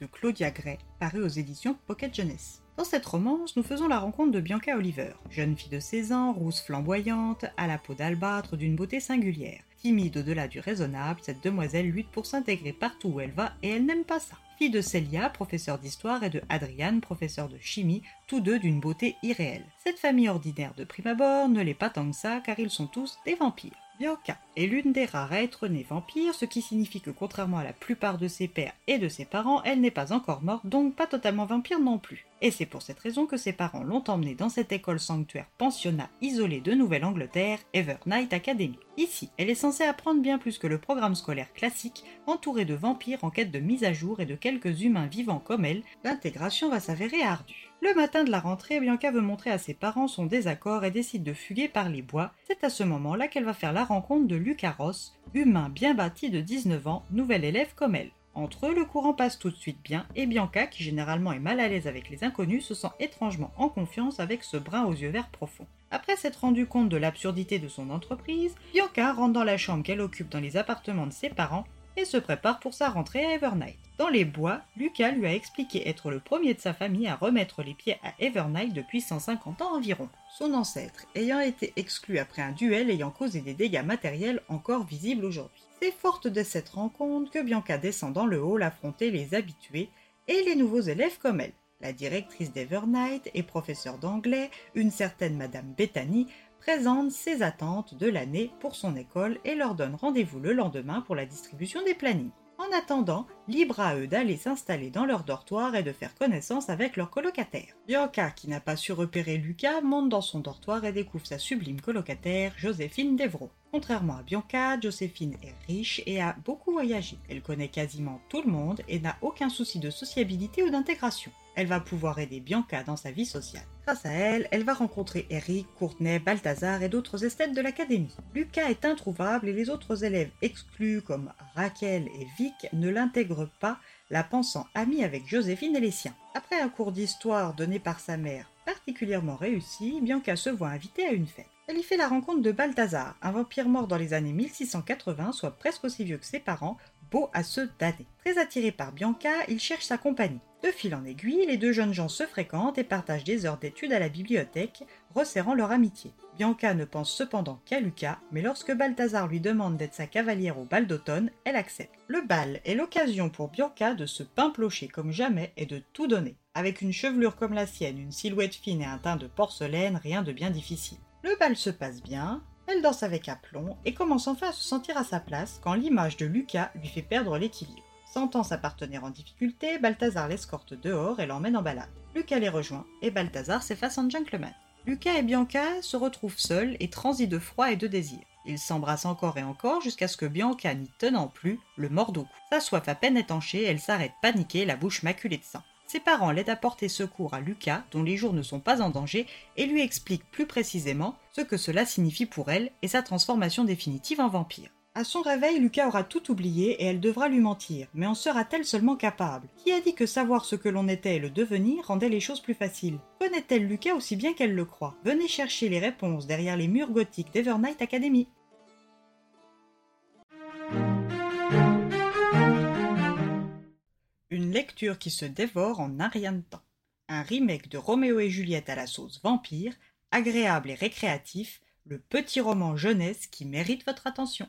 de Claudia Gray, paru aux éditions Pocket Jeunesse. Dans cette romance, nous faisons la rencontre de Bianca Oliver, jeune fille de 16 ans, rousse flamboyante, à la peau d'albâtre d'une beauté singulière. Timide au-delà du raisonnable, cette demoiselle lutte pour s'intégrer partout où elle va et elle n'aime pas ça. Fille de Celia, professeur d'histoire, et de Adrian, professeur de chimie, tous deux d'une beauté irréelle. Cette famille ordinaire de prime abord ne l'est pas tant que ça car ils sont tous des vampires. Bianca est l'une des rares à être née vampire, ce qui signifie que contrairement à la plupart de ses pères et de ses parents, elle n'est pas encore morte, donc pas totalement vampire non plus. Et c'est pour cette raison que ses parents l'ont emmenée dans cette école sanctuaire pensionnat isolée de Nouvelle-Angleterre, Evernight Academy. Ici, elle est censée apprendre bien plus que le programme scolaire classique, entourée de vampires en quête de mise à jour et de quelques humains vivants comme elle, l'intégration va s'avérer ardue. Le matin de la rentrée, Bianca veut montrer à ses parents son désaccord et décide de fuguer par les bois. C'est à ce moment-là qu'elle va faire la rencontre de Lucas Ross, humain bien bâti de 19 ans, nouvel élève comme elle. Entre eux, le courant passe tout de suite bien et Bianca, qui généralement est mal à l'aise avec les inconnus, se sent étrangement en confiance avec ce brun aux yeux verts profonds. Après s'être rendu compte de l'absurdité de son entreprise, Bianca rentre dans la chambre qu'elle occupe dans les appartements de ses parents et se prépare pour sa rentrée à Evernight. Dans les bois, Lucas lui a expliqué être le premier de sa famille à remettre les pieds à Evernight depuis 150 ans environ, son ancêtre ayant été exclu après un duel ayant causé des dégâts matériels encore visibles aujourd'hui. C'est forte de cette rencontre que Bianca descend dans le hall affronter les habitués et les nouveaux élèves comme elle. La directrice d'Evernight et professeure d'anglais, une certaine Madame Bethany, présente ses attentes de l'année pour son école et leur donne rendez-vous le lendemain pour la distribution des plannings. En attendant, libre à eux d'aller s'installer dans leur dortoir et de faire connaissance avec leurs colocataires. Bianca, qui n'a pas su repérer Lucas, monte dans son dortoir et découvre sa sublime colocataire, Joséphine Devro. Contrairement à Bianca, Joséphine est riche et a beaucoup voyagé. Elle connaît quasiment tout le monde et n'a aucun souci de sociabilité ou d'intégration. Elle va pouvoir aider Bianca dans sa vie sociale. Grâce à elle, elle va rencontrer Eric, Courtenay, Balthazar et d'autres esthètes de l'académie. Lucas est introuvable et les autres élèves exclus comme Raquel et Vic ne l'intègrent pas, la pensant amie avec Joséphine et les siens. Après un cours d'histoire donné par sa mère particulièrement réussi, Bianca se voit invitée à une fête. Elle y fait la rencontre de Balthazar, un vampire mort dans les années 1680, soit presque aussi vieux que ses parents, beau à ceux d'année. Très attiré par Bianca, il cherche sa compagnie. De fil en aiguille, les deux jeunes gens se fréquentent et partagent des heures d'études à la bibliothèque, resserrant leur amitié. Bianca ne pense cependant qu'à Lucas, mais lorsque Balthazar lui demande d'être sa cavalière au bal d'automne, elle accepte. Le bal est l'occasion pour Bianca de se pimplocher comme jamais et de tout donner. Avec une chevelure comme la sienne, une silhouette fine et un teint de porcelaine, rien de bien difficile. Le bal se passe bien, elle danse avec aplomb et commence enfin à se sentir à sa place quand l'image de Lucas lui fait perdre l'équilibre. Sentant sa partenaire en difficulté, Balthazar l'escorte dehors et l'emmène en balade. Lucas les rejoint et Balthazar s'efface en gentleman. Lucas et Bianca se retrouvent seuls et transit de froid et de désir. Ils s'embrassent encore et encore jusqu'à ce que Bianca, n'y tenant plus, le morde au cou. Sa soif à peine étanchée, elle s'arrête paniquée, la bouche maculée de sang. Ses parents l'aident à porter secours à Lucas, dont les jours ne sont pas en danger, et lui expliquent plus précisément ce que cela signifie pour elle et sa transformation définitive en vampire. À son réveil, Lucas aura tout oublié et elle devra lui mentir. Mais en sera-t-elle seulement capable? Qui a dit que savoir ce que l'on était et le devenir rendait les choses plus faciles? Connaît-elle Lucas aussi bien qu'elle le croit? Venez chercher les réponses derrière les murs gothiques d'Evernight Academy. Une lecture qui se dévore en un rien de temps. Un remake de Roméo et Juliette à la sauce vampire, agréable et récréatif, le petit roman jeunesse qui mérite votre attention.